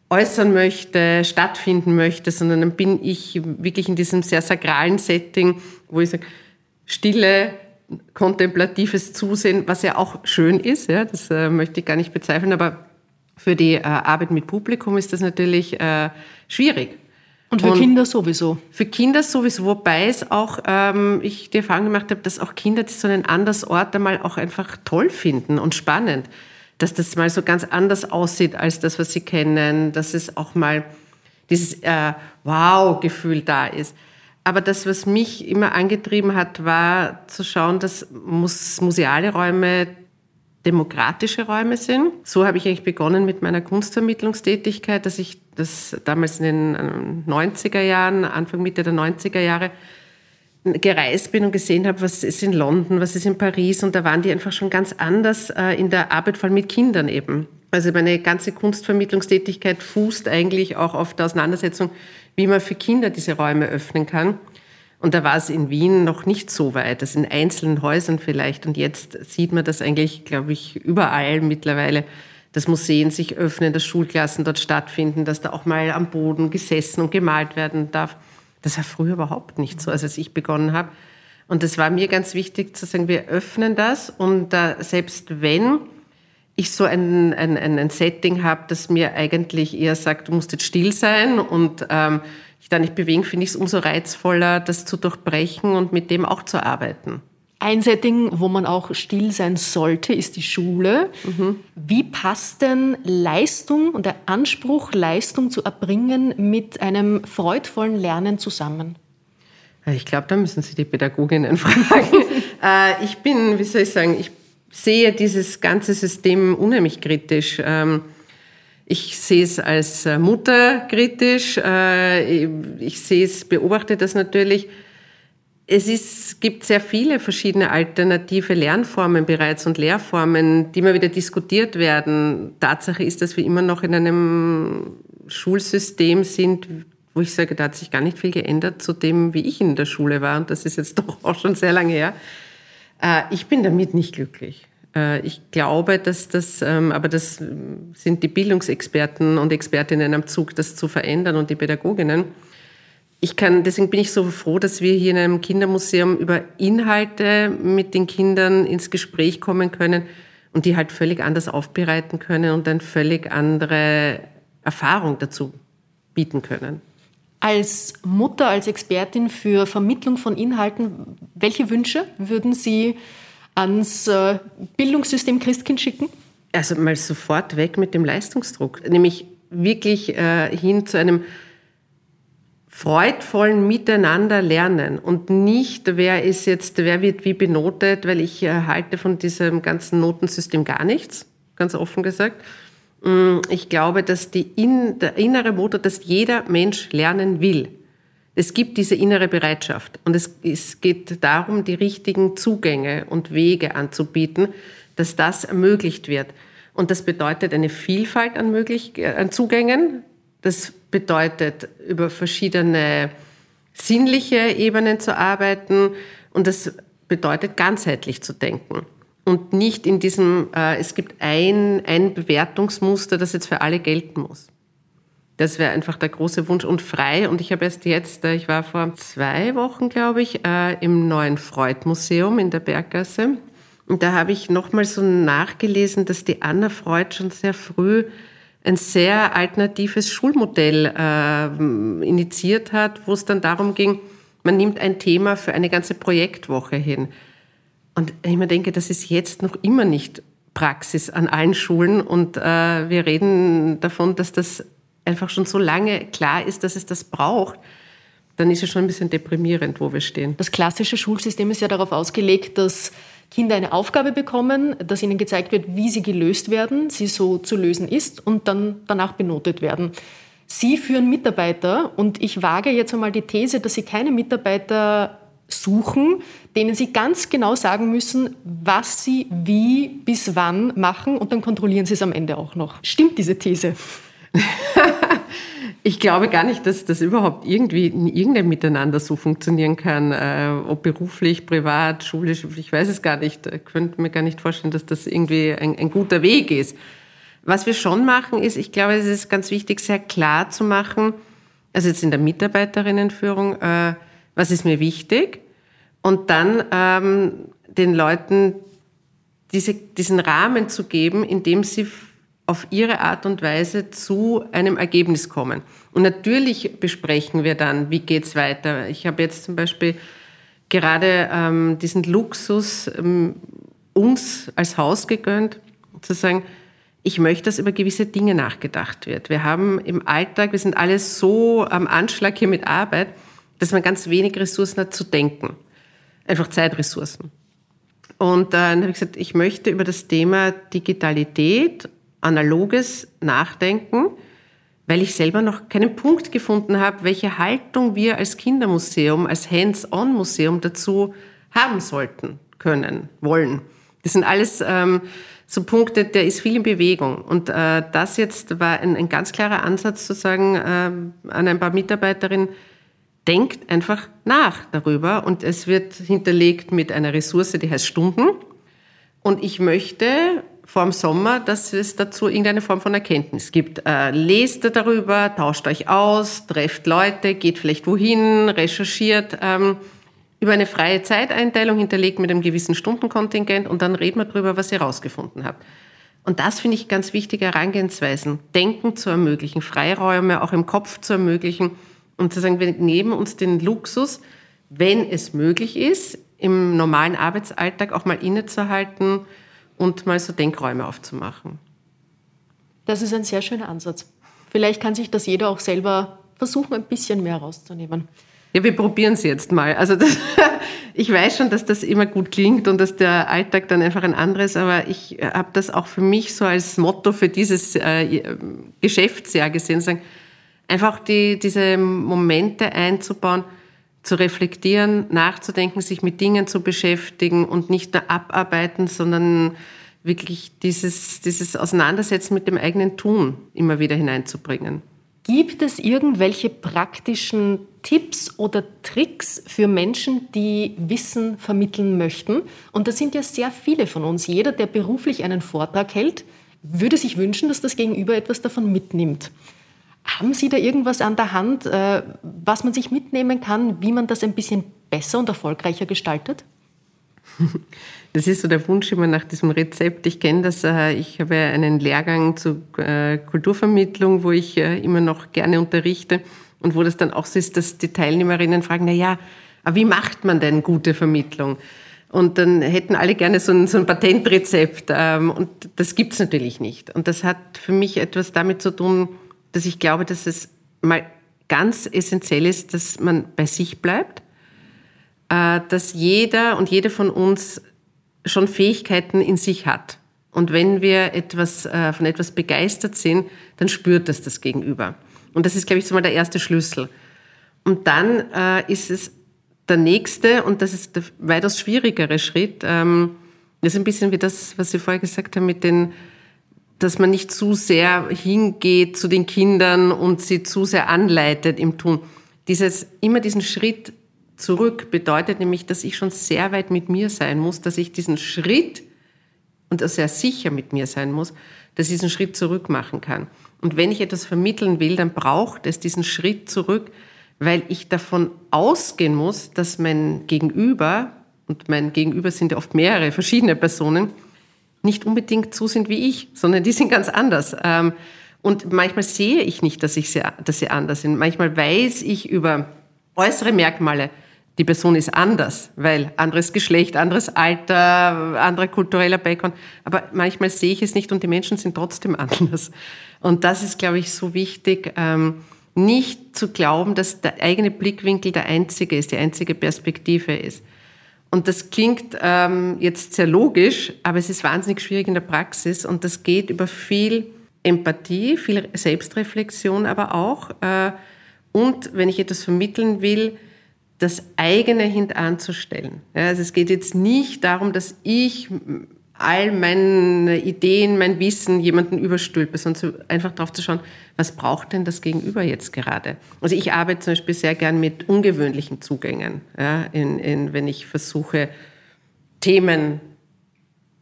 äußern möchte, stattfinden möchte, sondern dann bin ich wirklich in diesem sehr sakralen Setting, wo ich sage, stille, kontemplatives Zusehen, was ja auch schön ist, ja, das äh, möchte ich gar nicht bezweifeln, aber für die äh, Arbeit mit Publikum ist das natürlich äh, schwierig. Und für und Kinder sowieso. Für Kinder sowieso, wobei es auch, ähm, ich die Erfahrung gemacht habe, dass auch Kinder so einen anderen Ort einmal auch einfach toll finden und spannend. Dass das mal so ganz anders aussieht als das, was sie kennen, dass es auch mal dieses äh, Wow-Gefühl da ist. Aber das, was mich immer angetrieben hat, war zu schauen, dass museale Räume demokratische Räume sind. So habe ich eigentlich begonnen mit meiner Kunstvermittlungstätigkeit, dass ich das damals in den 90er Jahren, Anfang Mitte der 90er Jahre gereist bin und gesehen habe, was ist in London, was ist in Paris und da waren die einfach schon ganz anders äh, in der Arbeit, vor allem mit Kindern eben. Also meine ganze Kunstvermittlungstätigkeit fußt eigentlich auch auf der Auseinandersetzung, wie man für Kinder diese Räume öffnen kann. Und da war es in Wien noch nicht so weit, das in einzelnen Häusern vielleicht. Und jetzt sieht man das eigentlich, glaube ich, überall mittlerweile, dass Museen sich öffnen, dass Schulklassen dort stattfinden, dass da auch mal am Boden gesessen und gemalt werden darf. Das war früher überhaupt nicht so, als ich begonnen habe. Und das war mir ganz wichtig zu sagen, wir öffnen das und äh, selbst wenn ich so ein, ein, ein Setting habe, das mir eigentlich eher sagt, du musst jetzt still sein und ähm, ich da nicht bewegen, finde ich es umso reizvoller, das zu durchbrechen und mit dem auch zu arbeiten. Ein Setting, wo man auch still sein sollte, ist die Schule. Mhm. Wie passt denn Leistung und der Anspruch, Leistung zu erbringen, mit einem freudvollen Lernen zusammen? Ich glaube, da müssen Sie die Pädagoginnen fragen. Äh, ich bin, wie soll ich sagen, ich sehe dieses ganze System unheimlich kritisch. Ähm, ich sehe es als äh, Mutter kritisch. Äh, ich sehe es, beobachte das natürlich. Es ist, gibt sehr viele verschiedene alternative Lernformen bereits und Lehrformen, die immer wieder diskutiert werden. Tatsache ist, dass wir immer noch in einem Schulsystem sind, wo ich sage, da hat sich gar nicht viel geändert zu dem, wie ich in der Schule war. Und das ist jetzt doch auch schon sehr lange her. Äh, ich bin damit nicht glücklich. Äh, ich glaube, dass das, ähm, aber das sind die Bildungsexperten und Expertinnen am Zug, das zu verändern und die Pädagoginnen. Ich kann, deswegen bin ich so froh, dass wir hier in einem Kindermuseum über Inhalte mit den Kindern ins Gespräch kommen können und die halt völlig anders aufbereiten können und eine völlig andere Erfahrung dazu bieten können. Als Mutter, als Expertin für Vermittlung von Inhalten, welche Wünsche würden Sie ans äh, Bildungssystem Christkind schicken? Also mal sofort weg mit dem Leistungsdruck, nämlich wirklich äh, hin zu einem freudvollen Miteinander lernen und nicht, wer ist jetzt, wer wird wie benotet, weil ich äh, halte von diesem ganzen Notensystem gar nichts, ganz offen gesagt. Mm, ich glaube, dass in, der innere Motor, dass jeder Mensch lernen will. Es gibt diese innere Bereitschaft und es, es geht darum, die richtigen Zugänge und Wege anzubieten, dass das ermöglicht wird. Und das bedeutet eine Vielfalt an, möglich, äh, an Zugängen. Das bedeutet, über verschiedene sinnliche Ebenen zu arbeiten. Und das bedeutet, ganzheitlich zu denken. Und nicht in diesem, äh, es gibt ein, ein Bewertungsmuster, das jetzt für alle gelten muss. Das wäre einfach der große Wunsch und frei. Und ich habe erst jetzt, äh, ich war vor zwei Wochen, glaube ich, äh, im neuen Freud-Museum in der Berggasse. Und da habe ich nochmal so nachgelesen, dass die Anna Freud schon sehr früh ein sehr alternatives Schulmodell äh, initiiert hat, wo es dann darum ging, man nimmt ein Thema für eine ganze Projektwoche hin. Und ich mir denke, das ist jetzt noch immer nicht Praxis an allen Schulen. Und äh, wir reden davon, dass das einfach schon so lange klar ist, dass es das braucht dann ist es schon ein bisschen deprimierend, wo wir stehen. Das klassische Schulsystem ist ja darauf ausgelegt, dass Kinder eine Aufgabe bekommen, dass ihnen gezeigt wird, wie sie gelöst werden, sie so zu lösen ist und dann danach benotet werden. Sie führen Mitarbeiter und ich wage jetzt einmal die These, dass Sie keine Mitarbeiter suchen, denen Sie ganz genau sagen müssen, was Sie wie bis wann machen und dann kontrollieren Sie es am Ende auch noch. Stimmt diese These? Ich glaube gar nicht, dass das überhaupt irgendwie in irgendeinem Miteinander so funktionieren kann, äh, ob beruflich, privat, schulisch, ich weiß es gar nicht. Ich könnte mir gar nicht vorstellen, dass das irgendwie ein, ein guter Weg ist. Was wir schon machen, ist, ich glaube, es ist ganz wichtig, sehr klar zu machen, also jetzt in der Mitarbeiterinnenführung, äh, was ist mir wichtig und dann ähm, den Leuten diese, diesen Rahmen zu geben, in dem sie auf ihre Art und Weise zu einem Ergebnis kommen. Und natürlich besprechen wir dann, wie geht's weiter. Ich habe jetzt zum Beispiel gerade ähm, diesen Luxus ähm, uns als Haus gegönnt, zu sagen, ich möchte, dass über gewisse Dinge nachgedacht wird. Wir haben im Alltag, wir sind alle so am Anschlag hier mit Arbeit, dass man ganz wenig Ressourcen hat zu denken. Einfach Zeitressourcen. Und dann habe ich gesagt, ich möchte über das Thema Digitalität analoges Nachdenken, weil ich selber noch keinen Punkt gefunden habe, welche Haltung wir als Kindermuseum, als Hands-on-Museum dazu haben sollten, können, wollen. Das sind alles ähm, so Punkte, der ist viel in Bewegung. Und äh, das jetzt war ein, ein, ganz klarer Ansatz zu sagen äh, an ein paar Mitarbeiterinnen, denkt einfach nach darüber und es wird hinterlegt mit einer Ressource, die heißt Stunden. Und ich möchte vor dem Sommer, dass es dazu irgendeine Form von Erkenntnis gibt. Äh, lest darüber, tauscht euch aus, trefft Leute, geht vielleicht wohin, recherchiert ähm, über eine freie Zeiteinteilung hinterlegt mit einem gewissen Stundenkontingent und dann reden wir darüber, was ihr herausgefunden habt. Und das finde ich ganz wichtige Herangehensweisen. Denken zu ermöglichen, Freiräume auch im Kopf zu ermöglichen und zu sagen, wir nehmen uns den Luxus, wenn es möglich ist, im normalen Arbeitsalltag auch mal innezuhalten, und mal so Denkräume aufzumachen. Das ist ein sehr schöner Ansatz. Vielleicht kann sich das jeder auch selber versuchen, ein bisschen mehr rauszunehmen. Ja, wir probieren es jetzt mal. Also das, ich weiß schon, dass das immer gut klingt und dass der Alltag dann einfach ein anderes, aber ich habe das auch für mich so als Motto für dieses äh, Geschäftsjahr gesehen, sagen, einfach die, diese Momente einzubauen, zu reflektieren, nachzudenken, sich mit Dingen zu beschäftigen und nicht nur abarbeiten, sondern wirklich dieses, dieses Auseinandersetzen mit dem eigenen Tun immer wieder hineinzubringen. Gibt es irgendwelche praktischen Tipps oder Tricks für Menschen, die Wissen vermitteln möchten? Und das sind ja sehr viele von uns. Jeder, der beruflich einen Vortrag hält, würde sich wünschen, dass das Gegenüber etwas davon mitnimmt. Haben Sie da irgendwas an der Hand, äh, was man sich mitnehmen kann, wie man das ein bisschen besser und erfolgreicher gestaltet? Das ist so der Wunsch immer nach diesem Rezept. Ich kenne das, äh, ich habe einen Lehrgang zur äh, Kulturvermittlung, wo ich immer noch gerne unterrichte und wo das dann auch so ist, dass die Teilnehmerinnen fragen, na ja, wie macht man denn gute Vermittlung? Und dann hätten alle gerne so ein, so ein Patentrezept. Ähm, und das gibt es natürlich nicht. Und das hat für mich etwas damit zu tun, dass ich glaube, dass es mal ganz essentiell ist, dass man bei sich bleibt, äh, dass jeder und jede von uns schon Fähigkeiten in sich hat. Und wenn wir etwas, äh, von etwas begeistert sind, dann spürt das das Gegenüber. Und das ist, glaube ich, so mal der erste Schlüssel. Und dann äh, ist es der nächste, und das ist der weitaus schwierigere Schritt, ähm, das ist ein bisschen wie das, was Sie vorher gesagt haben, mit den, dass man nicht zu sehr hingeht zu den Kindern und sie zu sehr anleitet im Tun. Dieses, immer diesen Schritt zurück bedeutet nämlich, dass ich schon sehr weit mit mir sein muss, dass ich diesen Schritt und sehr sicher mit mir sein muss, dass ich diesen Schritt zurück machen kann. Und wenn ich etwas vermitteln will, dann braucht es diesen Schritt zurück, weil ich davon ausgehen muss, dass mein Gegenüber, und mein Gegenüber sind ja oft mehrere verschiedene Personen, nicht unbedingt so sind wie ich, sondern die sind ganz anders. Ähm, und manchmal sehe ich nicht, dass, ich sie, dass sie anders sind. Manchmal weiß ich über äußere Merkmale, die Person ist anders, weil anderes Geschlecht, anderes Alter, anderer kultureller Background. Aber manchmal sehe ich es nicht und die Menschen sind trotzdem anders. Und das ist, glaube ich, so wichtig, ähm, nicht zu glauben, dass der eigene Blickwinkel der einzige ist, die einzige Perspektive ist. Und das klingt ähm, jetzt sehr logisch, aber es ist wahnsinnig schwierig in der Praxis und das geht über viel Empathie, viel Selbstreflexion aber auch. Äh, und wenn ich etwas vermitteln will, das eigene hintanzustellen. Ja, also es geht jetzt nicht darum, dass ich all meine Ideen, mein Wissen jemanden überstülpe, sondern einfach darauf zu schauen, was braucht denn das Gegenüber jetzt gerade? Also ich arbeite zum Beispiel sehr gern mit ungewöhnlichen Zugängen, ja, in, in, wenn ich versuche, Themen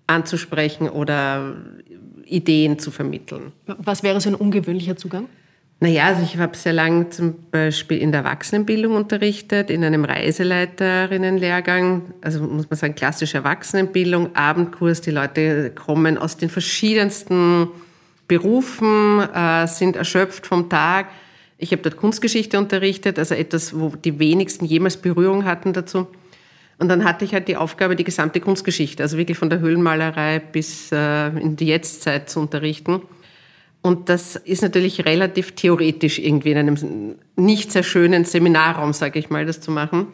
anzusprechen oder Ideen zu vermitteln. Was wäre so ein ungewöhnlicher Zugang? Naja, also ich habe sehr lange zum Beispiel in der Erwachsenenbildung unterrichtet, in einem Reiseleiterinnenlehrgang, also muss man sagen klassische Erwachsenenbildung, Abendkurs. Die Leute kommen aus den verschiedensten Berufen, äh, sind erschöpft vom Tag. Ich habe dort Kunstgeschichte unterrichtet, also etwas, wo die wenigsten jemals Berührung hatten dazu. Und dann hatte ich halt die Aufgabe, die gesamte Kunstgeschichte, also wirklich von der Höhlenmalerei bis äh, in die Jetztzeit zu unterrichten. Und das ist natürlich relativ theoretisch irgendwie in einem nicht sehr schönen Seminarraum, sage ich mal, das zu machen.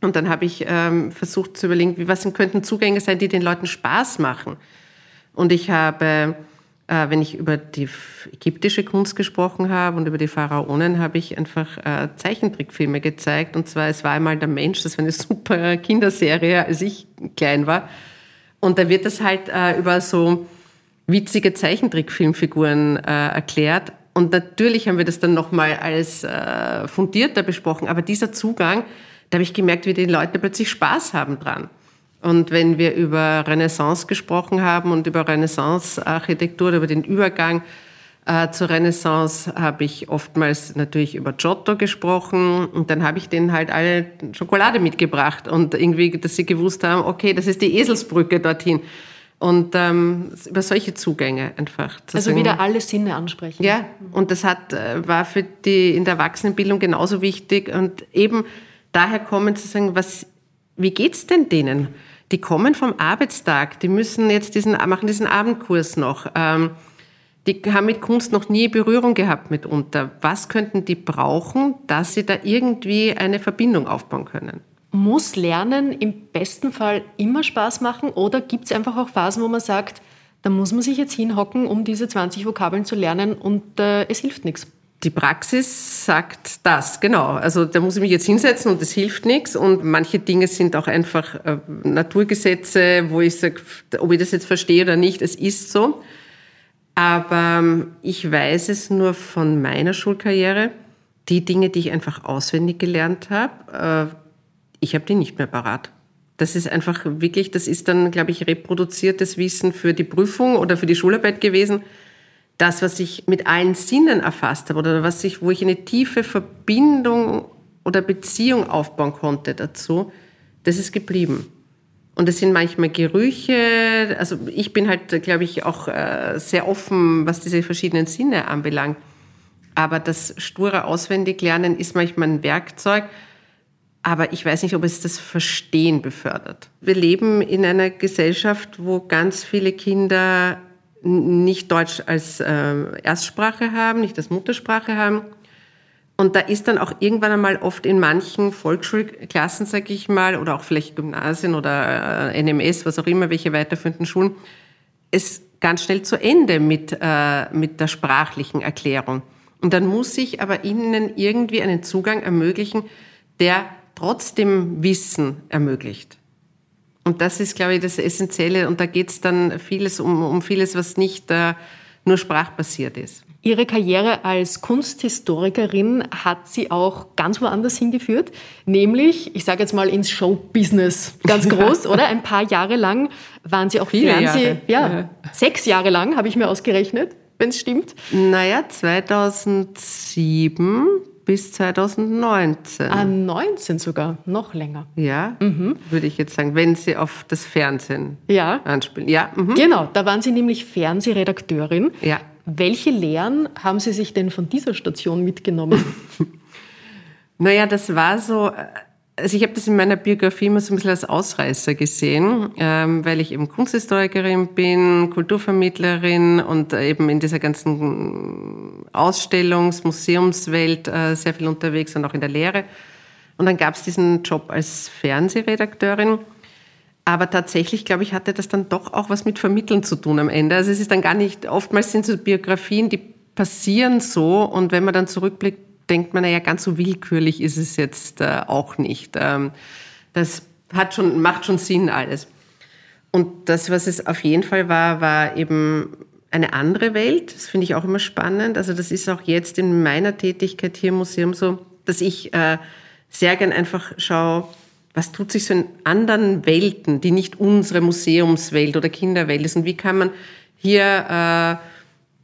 Und dann habe ich ähm, versucht zu überlegen, wie, was könnten Zugänge sein, die den Leuten Spaß machen. Und ich habe, äh, wenn ich über die ägyptische Kunst gesprochen habe und über die Pharaonen, habe ich einfach äh, Zeichentrickfilme gezeigt. Und zwar, es war einmal der Mensch, das war eine super Kinderserie, als ich klein war. Und da wird das halt äh, über so witzige Zeichentrickfilmfiguren äh, erklärt. Und natürlich haben wir das dann nochmal als äh, fundierter besprochen. Aber dieser Zugang, da habe ich gemerkt, wie die Leute plötzlich Spaß haben dran. Und wenn wir über Renaissance gesprochen haben und über Renaissance-Architektur, über den Übergang äh, zur Renaissance, habe ich oftmals natürlich über Giotto gesprochen. Und dann habe ich denen halt alle Schokolade mitgebracht und irgendwie, dass sie gewusst haben, okay, das ist die Eselsbrücke dorthin. Und ähm, über solche Zugänge einfach. also sagen. wieder alle Sinne ansprechen. Ja, und das hat, äh, war für die in der Erwachsenenbildung genauso wichtig. Und eben daher kommen zu sagen, was, wie geht's denn denen? Die kommen vom Arbeitstag, die müssen jetzt diesen, machen diesen Abendkurs noch. Ähm, die haben mit Kunst noch nie Berührung gehabt mitunter. Was könnten die brauchen, dass sie da irgendwie eine Verbindung aufbauen können? Muss Lernen im besten Fall immer Spaß machen oder gibt es einfach auch Phasen, wo man sagt, da muss man sich jetzt hinhocken, um diese 20 Vokabeln zu lernen und äh, es hilft nichts? Die Praxis sagt das, genau. Also da muss ich mich jetzt hinsetzen und es hilft nichts. Und manche Dinge sind auch einfach äh, Naturgesetze, wo ich sage, ob ich das jetzt verstehe oder nicht, es ist so. Aber ähm, ich weiß es nur von meiner Schulkarriere. Die Dinge, die ich einfach auswendig gelernt habe, äh, ich habe die nicht mehr parat. Das ist einfach wirklich, das ist dann, glaube ich, reproduziertes Wissen für die Prüfung oder für die Schularbeit gewesen. Das, was ich mit allen Sinnen erfasst habe oder was ich, wo ich eine tiefe Verbindung oder Beziehung aufbauen konnte dazu, das ist geblieben. Und es sind manchmal Gerüche. Also ich bin halt, glaube ich, auch äh, sehr offen, was diese verschiedenen Sinne anbelangt. Aber das sture Auswendiglernen ist manchmal ein Werkzeug, aber ich weiß nicht, ob es das Verstehen befördert. Wir leben in einer Gesellschaft, wo ganz viele Kinder nicht Deutsch als äh, Erstsprache haben, nicht als Muttersprache haben. Und da ist dann auch irgendwann einmal oft in manchen Volksschulklassen, sage ich mal, oder auch vielleicht Gymnasien oder äh, NMS, was auch immer, welche weiterführenden Schulen, es ganz schnell zu Ende mit, äh, mit der sprachlichen Erklärung. Und dann muss ich aber ihnen irgendwie einen Zugang ermöglichen, der trotzdem Wissen ermöglicht. Und das ist, glaube ich, das Essentielle. Und da geht es dann vieles um, um vieles, was nicht äh, nur sprachbasiert ist. Ihre Karriere als Kunsthistorikerin hat sie auch ganz woanders hingeführt, nämlich, ich sage jetzt mal ins Showbusiness, ganz groß, oder? Ein paar Jahre lang waren Sie auch Viele Fernseh, Jahre. Ja, ja, sechs Jahre lang habe ich mir ausgerechnet, wenn es stimmt. Naja, 2007 bis 2019. Ah, 19 sogar, noch länger. Ja, Mhm. würde ich jetzt sagen, wenn Sie auf das Fernsehen Ja, anspielen. Ja, mhm. genau, da waren Sie nämlich Fernsehredakteurin. ja. Welche Lehren haben Sie sich denn von dieser Station mitgenommen? Naja, das war so, also ich habe das in meiner Biografie immer so ein bisschen als Ausreißer gesehen, ähm, weil ich eben Kunsthistorikerin bin, Kulturvermittlerin und eben in dieser ganzen Ausstellungs-, Museumswelt äh, sehr viel unterwegs und auch in der Lehre. Und dann gab es diesen Job als Fernsehredakteurin. Aber tatsächlich, glaube ich, hatte das dann doch auch was mit Vermitteln zu tun am Ende. Also es ist dann gar nicht, oftmals sind so Biografien, die passieren so und wenn man dann zurückblickt, denkt man, naja, ganz so willkürlich ist es jetzt äh, auch nicht. Ähm, das hat schon, macht schon Sinn alles. Und das, was es auf jeden Fall war, war eben eine andere Welt. Das finde ich auch immer spannend. Also das ist auch jetzt in meiner Tätigkeit hier im Museum so, dass ich äh, sehr gern einfach schaue, was tut sich so in anderen Welten, die nicht unsere Museumswelt oder Kinderwelt ist und wie kann man hier äh,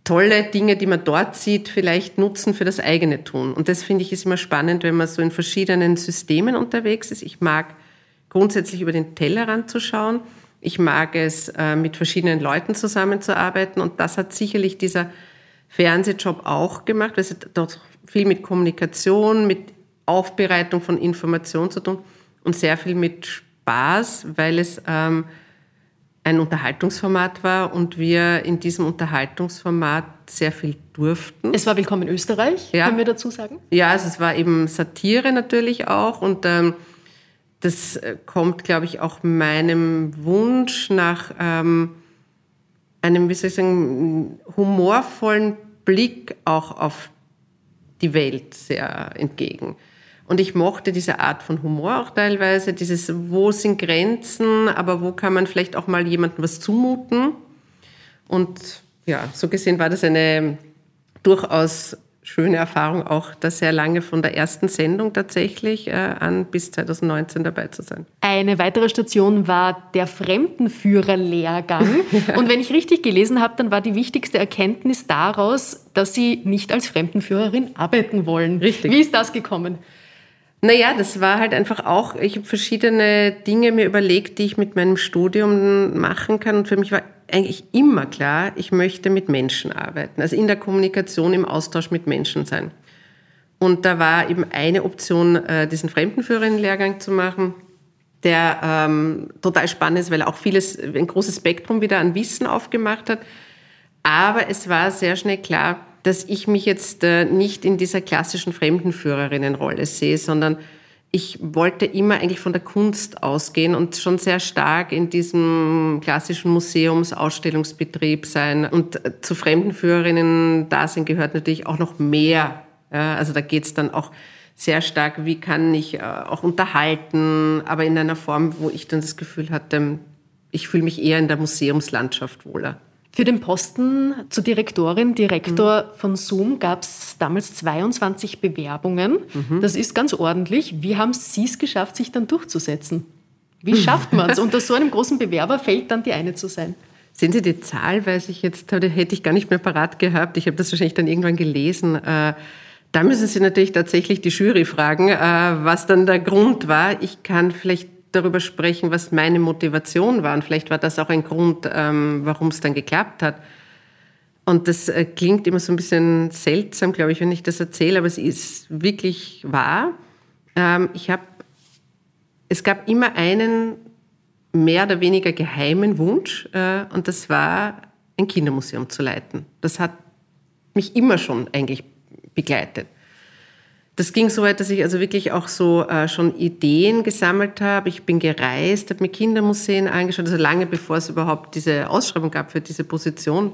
tolle Dinge, die man dort sieht, vielleicht nutzen für das eigene Tun. Und das finde ich ist immer spannend, wenn man so in verschiedenen Systemen unterwegs ist. Ich mag grundsätzlich über den Tellerrand zu schauen. Ich mag es, äh, mit verschiedenen Leuten zusammenzuarbeiten. Und das hat sicherlich dieser Fernsehjob auch gemacht, weil es dort viel mit Kommunikation, mit Aufbereitung von Informationen zu tun und sehr viel mit Spaß, weil es ähm, ein Unterhaltungsformat war und wir in diesem Unterhaltungsformat sehr viel durften. Es war Willkommen in Österreich, Ja. können wir dazu sagen? Ja, also es war eben Satire natürlich auch und ähm, das äh, kommt, glaube ich, auch meinem Wunsch nach ähm, einem, wie soll ich sagen, humorvollen Blick auch auf die Welt sehr entgegen. Und ich mochte diese Art von Humor auch teilweise, dieses, wo sind Grenzen, aber wo kann man vielleicht auch mal jemandem was zumuten. Und ja, so gesehen war das eine durchaus schöne Erfahrung, auch da sehr lange von der ersten Sendung tatsächlich äh, an bis 2019 dabei zu sein. Eine weitere Station war der Fremdenführerlehrgang. Und wenn ich richtig gelesen habe, dann war die wichtigste Erkenntnis daraus, dass Sie nicht als Fremdenführerin arbeiten wollen. Richtig. Wie ist das gekommen? Naja, das war halt einfach auch, ich habe verschiedene Dinge mir überlegt, die ich mit meinem Studium machen kann. Und für mich war eigentlich immer klar, ich möchte mit Menschen arbeiten, also in der Kommunikation, im Austausch mit Menschen sein. Und da war eben eine Option, äh, diesen Fremdenführerinnenlehrgang zu machen, der ähm, total spannend ist, weil er auch vieles, ein großes Spektrum wieder an Wissen aufgemacht hat. Aber es war sehr schnell klar, dass ich mich jetzt äh, nicht in dieser klassischen Fremdenführerinnenrolle sehe, sondern ich wollte immer eigentlich von der Kunst ausgehen und schon sehr stark in diesem klassischen Museumsausstellungsbetrieb sein. Und äh, zu Fremdenführerinnen Dasein gehört natürlich auch noch mehr. Also da geht es dann auch sehr stark, wie kann ich äh, auch unterhalten, aber in einer Form, wo ich dann das Gefühl hatte, ich fühle mich eher in der Museumslandschaft wohler. Für den Posten zur Direktorin, Direktor von Zoom gab es damals 22 Bewerbungen. Das ist ganz ordentlich. Wie haben Sie es geschafft, sich dann durchzusetzen? Wie schafft man es, unter so einem großen Bewerberfeld dann die eine zu sein? Sehen Sie die Zahl, weiß ich jetzt, hätte ich gar nicht mehr parat gehabt. Ich habe das wahrscheinlich dann irgendwann gelesen. Äh, Da müssen Sie natürlich tatsächlich die Jury fragen, äh, was dann der Grund war. Ich kann vielleicht darüber sprechen, was meine Motivation war. Und vielleicht war das auch ein Grund, ähm, warum es dann geklappt hat. Und das äh, klingt immer so ein bisschen seltsam, glaube ich, wenn ich das erzähle, aber es ist wirklich wahr. Ähm, ich habe, es gab immer einen mehr oder weniger geheimen Wunsch, äh, und das war, ein Kindermuseum zu leiten. Das hat mich immer schon eigentlich begleitet. Das ging so weit, dass ich also wirklich auch so äh, schon Ideen gesammelt habe. Ich bin gereist, habe mir Kindermuseen angeschaut, also lange bevor es überhaupt diese Ausschreibung gab für diese Position.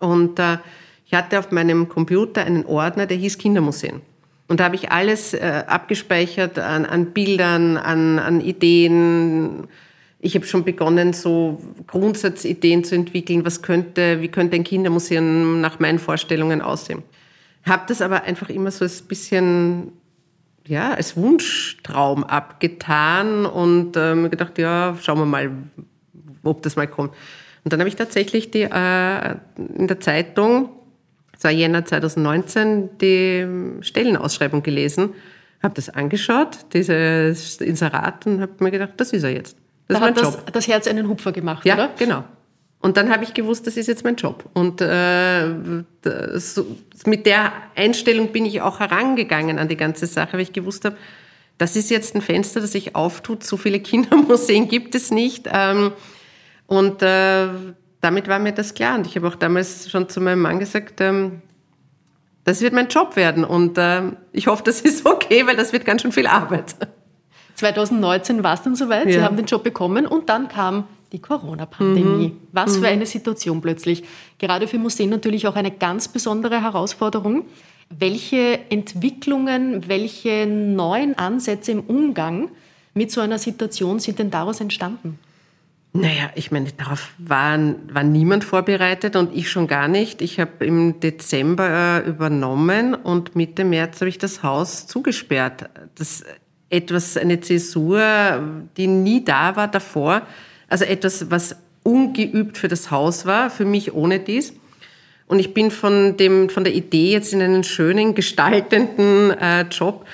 Und äh, ich hatte auf meinem Computer einen Ordner, der hieß Kindermuseen. Und da habe ich alles äh, abgespeichert an, an Bildern, an, an Ideen. Ich habe schon begonnen, so Grundsatzideen zu entwickeln. Was könnte, wie könnte ein Kindermuseum nach meinen Vorstellungen aussehen? Habe das aber einfach immer so ein bisschen ja, als Wunschtraum abgetan und ähm, gedacht, ja, schauen wir mal, ob das mal kommt. Und dann habe ich tatsächlich die, äh, in der Zeitung, das war Jänner 2019, die Stellenausschreibung gelesen, habe das angeschaut, dieses Inserat, und habe mir gedacht, das ist er jetzt. Das da hat das, das, Herz einen Hupfer gemacht, ja, oder? Ja, genau. Und dann habe ich gewusst, das ist jetzt mein Job. Und äh, das, mit der Einstellung bin ich auch herangegangen an die ganze Sache, weil ich gewusst habe, das ist jetzt ein Fenster, das sich auftut. So viele Kindermuseen gibt es nicht. Ähm, und äh, damit war mir das klar. Und ich habe auch damals schon zu meinem Mann gesagt, ähm, das wird mein Job werden. Und äh, ich hoffe, das ist okay, weil das wird ganz schön viel Arbeit. 2019 war es dann soweit. Ja. Sie haben den Job bekommen und dann kam die Corona-Pandemie. Mhm. Was für mhm. eine Situation plötzlich. Gerade für Museen natürlich auch eine ganz besondere Herausforderung. Welche Entwicklungen, welche neuen Ansätze im Umgang mit so einer Situation sind denn daraus entstanden? Naja, ich meine, darauf war, war niemand vorbereitet und ich schon gar nicht. Ich habe im Dezember äh, übernommen und Mitte März habe ich das Haus zugesperrt. Das etwas, eine Zäsur, die nie da war davor. Also etwas, was ungeübt für das Haus war, für mich ohne dies. Und ich bin von, dem, von der Idee jetzt in einen schönen, gestaltenden äh, Job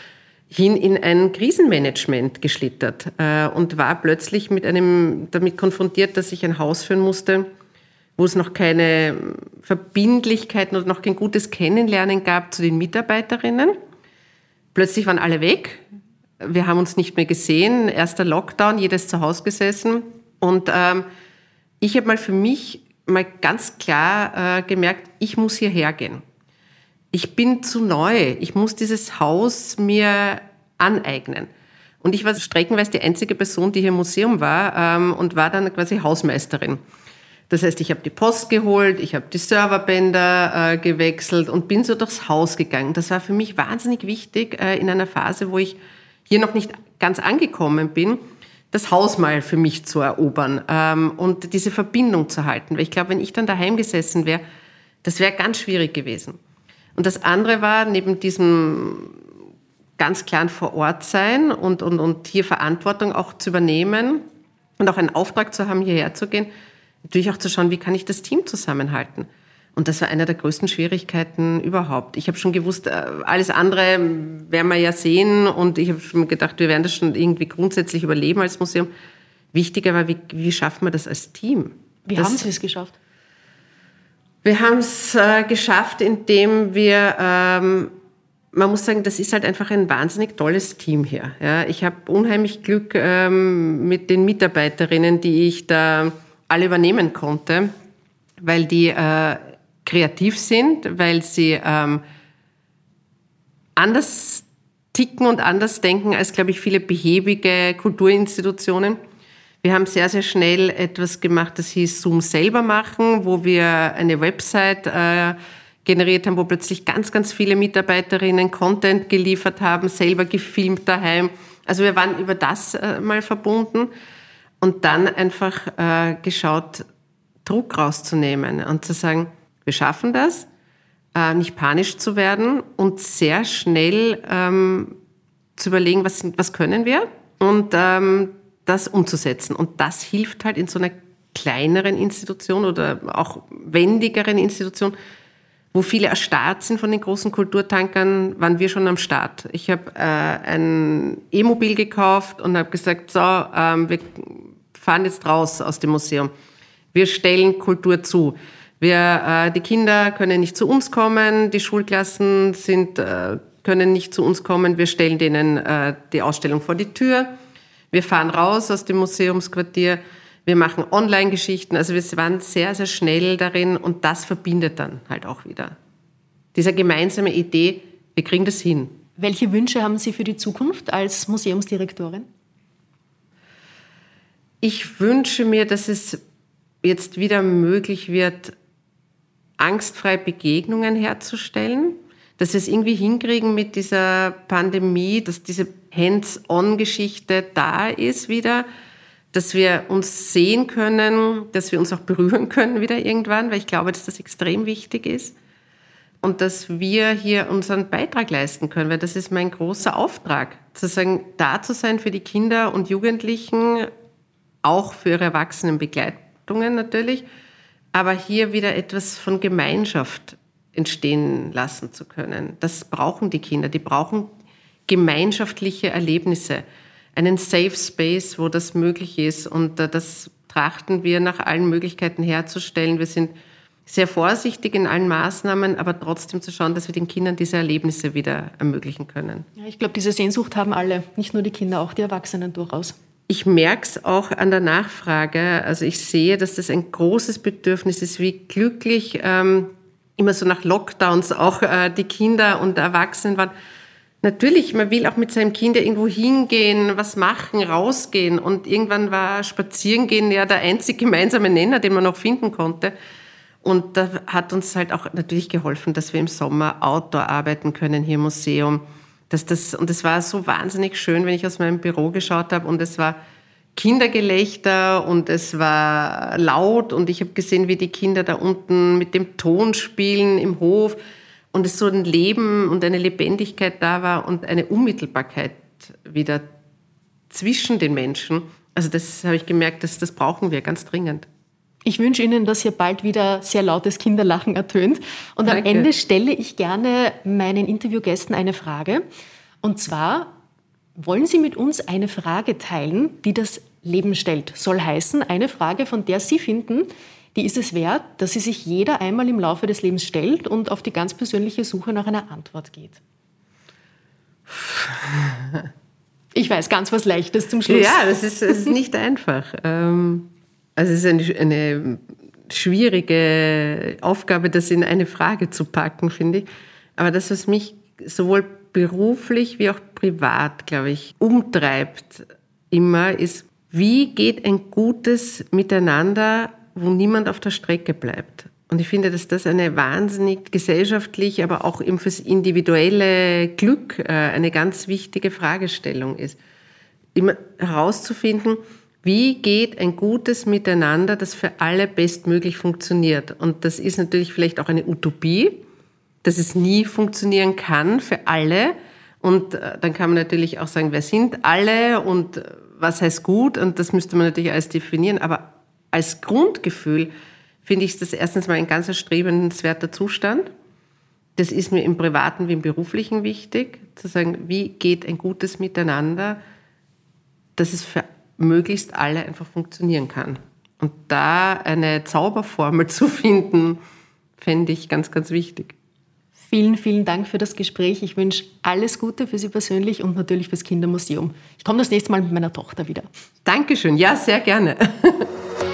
hin in ein Krisenmanagement geschlittert äh, und war plötzlich mit einem, damit konfrontiert, dass ich ein Haus führen musste, wo es noch keine Verbindlichkeiten oder noch kein gutes Kennenlernen gab zu den Mitarbeiterinnen. Plötzlich waren alle weg. Wir haben uns nicht mehr gesehen. Erster Lockdown, jeder ist zu Hause gesessen. Und ähm, ich habe mal für mich mal ganz klar äh, gemerkt, ich muss hierher gehen. Ich bin zu neu. Ich muss dieses Haus mir aneignen. Und ich war streckenweise die einzige Person, die hier im Museum war ähm, und war dann quasi Hausmeisterin. Das heißt, ich habe die Post geholt, ich habe die Serverbänder äh, gewechselt und bin so durchs Haus gegangen. Das war für mich wahnsinnig wichtig äh, in einer Phase, wo ich hier noch nicht ganz angekommen bin das Haus mal für mich zu erobern ähm, und diese Verbindung zu halten. Weil ich glaube, wenn ich dann daheim gesessen wäre, das wäre ganz schwierig gewesen. Und das andere war, neben diesem ganz klaren Vorortsein und, und, und hier Verantwortung auch zu übernehmen und auch einen Auftrag zu haben, hierher zu gehen, natürlich auch zu schauen, wie kann ich das Team zusammenhalten. Und das war eine der größten Schwierigkeiten überhaupt. Ich habe schon gewusst, äh, alles andere werden wir ja sehen und ich habe schon gedacht, wir werden das schon irgendwie grundsätzlich überleben als Museum. Wichtiger war, wie, wie schaffen wir das als Team? Wie das, haben Sie es geschafft? Wir haben es äh, geschafft, indem wir, ähm, man muss sagen, das ist halt einfach ein wahnsinnig tolles Team hier. Ja, ich habe unheimlich Glück ähm, mit den Mitarbeiterinnen, die ich da alle übernehmen konnte, weil die äh, kreativ sind, weil sie ähm, anders ticken und anders denken als, glaube ich, viele behäbige Kulturinstitutionen. Wir haben sehr, sehr schnell etwas gemacht, das hieß Zoom selber machen, wo wir eine Website äh, generiert haben, wo plötzlich ganz, ganz viele Mitarbeiterinnen Content geliefert haben, selber gefilmt daheim. Also wir waren über das äh, mal verbunden und dann einfach äh, geschaut, Druck rauszunehmen und zu sagen, wir schaffen das, äh, nicht panisch zu werden und sehr schnell ähm, zu überlegen, was, was können wir und ähm, das umzusetzen. Und das hilft halt in so einer kleineren Institution oder auch wendigeren Institution, wo viele erstarrt sind von den großen Kulturtankern, waren wir schon am Start. Ich habe äh, ein E-Mobil gekauft und habe gesagt, so, ähm, wir fahren jetzt raus aus dem Museum. Wir stellen Kultur zu. Wir, äh, die Kinder können nicht zu uns kommen, die Schulklassen sind, äh, können nicht zu uns kommen. Wir stellen denen äh, die Ausstellung vor die Tür. Wir fahren raus aus dem Museumsquartier. Wir machen Online-Geschichten. Also wir waren sehr, sehr schnell darin und das verbindet dann halt auch wieder. Diese gemeinsame Idee, wir kriegen das hin. Welche Wünsche haben Sie für die Zukunft als Museumsdirektorin? Ich wünsche mir, dass es jetzt wieder möglich wird, angstfrei Begegnungen herzustellen, dass wir es irgendwie hinkriegen mit dieser Pandemie, dass diese Hands-on-Geschichte da ist wieder, dass wir uns sehen können, dass wir uns auch berühren können wieder irgendwann, weil ich glaube, dass das extrem wichtig ist. Und dass wir hier unseren Beitrag leisten können, weil das ist mein großer Auftrag, sozusagen da zu sein für die Kinder und Jugendlichen, auch für ihre Erwachsenenbegleitungen natürlich, aber hier wieder etwas von Gemeinschaft entstehen lassen zu können. Das brauchen die Kinder, die brauchen gemeinschaftliche Erlebnisse, einen Safe Space, wo das möglich ist und äh, das trachten wir nach allen Möglichkeiten herzustellen. Wir sind sehr vorsichtig in allen Maßnahmen, aber trotzdem zu schauen, dass wir den Kindern diese Erlebnisse wieder ermöglichen können. Ja, ich glaube, diese Sehnsucht haben alle, nicht nur die Kinder, auch die Erwachsenen durchaus. Ich merke es auch an der Nachfrage. Also ich sehe, dass das ein großes Bedürfnis ist, wie glücklich ähm, immer so nach Lockdowns auch äh, die Kinder und Erwachsenen waren. Natürlich, man will auch mit seinem Kind irgendwo hingehen, was machen, rausgehen. Und irgendwann war Spazierengehen ja der einzig gemeinsame Nenner, den man noch finden konnte. Und da hat uns halt auch natürlich geholfen, dass wir im Sommer Outdoor arbeiten können hier im Museum. Dass das, und es war so wahnsinnig schön, wenn ich aus meinem Büro geschaut habe und es war Kindergelächter und es war laut und ich habe gesehen, wie die Kinder da unten mit dem Ton spielen im Hof und es so ein Leben und eine Lebendigkeit da war und eine Unmittelbarkeit wieder zwischen den Menschen. Also das habe ich gemerkt, dass das brauchen wir ganz dringend. Ich wünsche Ihnen, dass hier bald wieder sehr lautes Kinderlachen ertönt. Und Danke. am Ende stelle ich gerne meinen Interviewgästen eine Frage. Und zwar, wollen Sie mit uns eine Frage teilen, die das Leben stellt? Soll heißen, eine Frage, von der Sie finden, die ist es wert, dass sie sich jeder einmal im Laufe des Lebens stellt und auf die ganz persönliche Suche nach einer Antwort geht. Ich weiß, ganz was Leichtes zum Schluss. Ja, das ist, das ist nicht einfach. Ähm, also es ist eine, eine schwierige Aufgabe, das in eine Frage zu packen, finde ich. Aber das, was mich sowohl beruflich wie auch privat, glaube ich, umtreibt immer, ist, wie geht ein gutes Miteinander, wo niemand auf der Strecke bleibt? Und ich finde, dass das eine wahnsinnig gesellschaftlich, aber auch eben fürs individuelle Glück äh, eine ganz wichtige Fragestellung ist. Immer herauszufinden, wie geht ein gutes Miteinander, das für alle bestmöglich funktioniert? Und das ist natürlich vielleicht auch eine Utopie, dass es nie funktionieren kann für alle. Und äh, dann kann man natürlich auch sagen, wer sind alle und äh, was heißt gut? Und das müsste man natürlich alles definieren. Aber als Grundgefühl finde ich das erstens mal ein ganz erstrebenswerter Zustand. Das ist mir im Privaten wie im Beruflichen wichtig, zu sagen, wie geht ein gutes Miteinander, dass es für möglichst alle einfach funktionieren kann. Und da eine Zauberformel zu finden, fände ich ganz, ganz wichtig. Vielen, vielen Dank für das Gespräch. Ich wünsche alles Gute für Sie persönlich und natürlich fürs Kindermuseum. Ich komme das nächste Mal mit meiner Tochter wieder. Dankeschön. Ja, sehr gerne.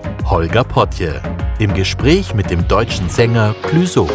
Holger Potje im Gespräch mit dem deutschen Sänger Clüso.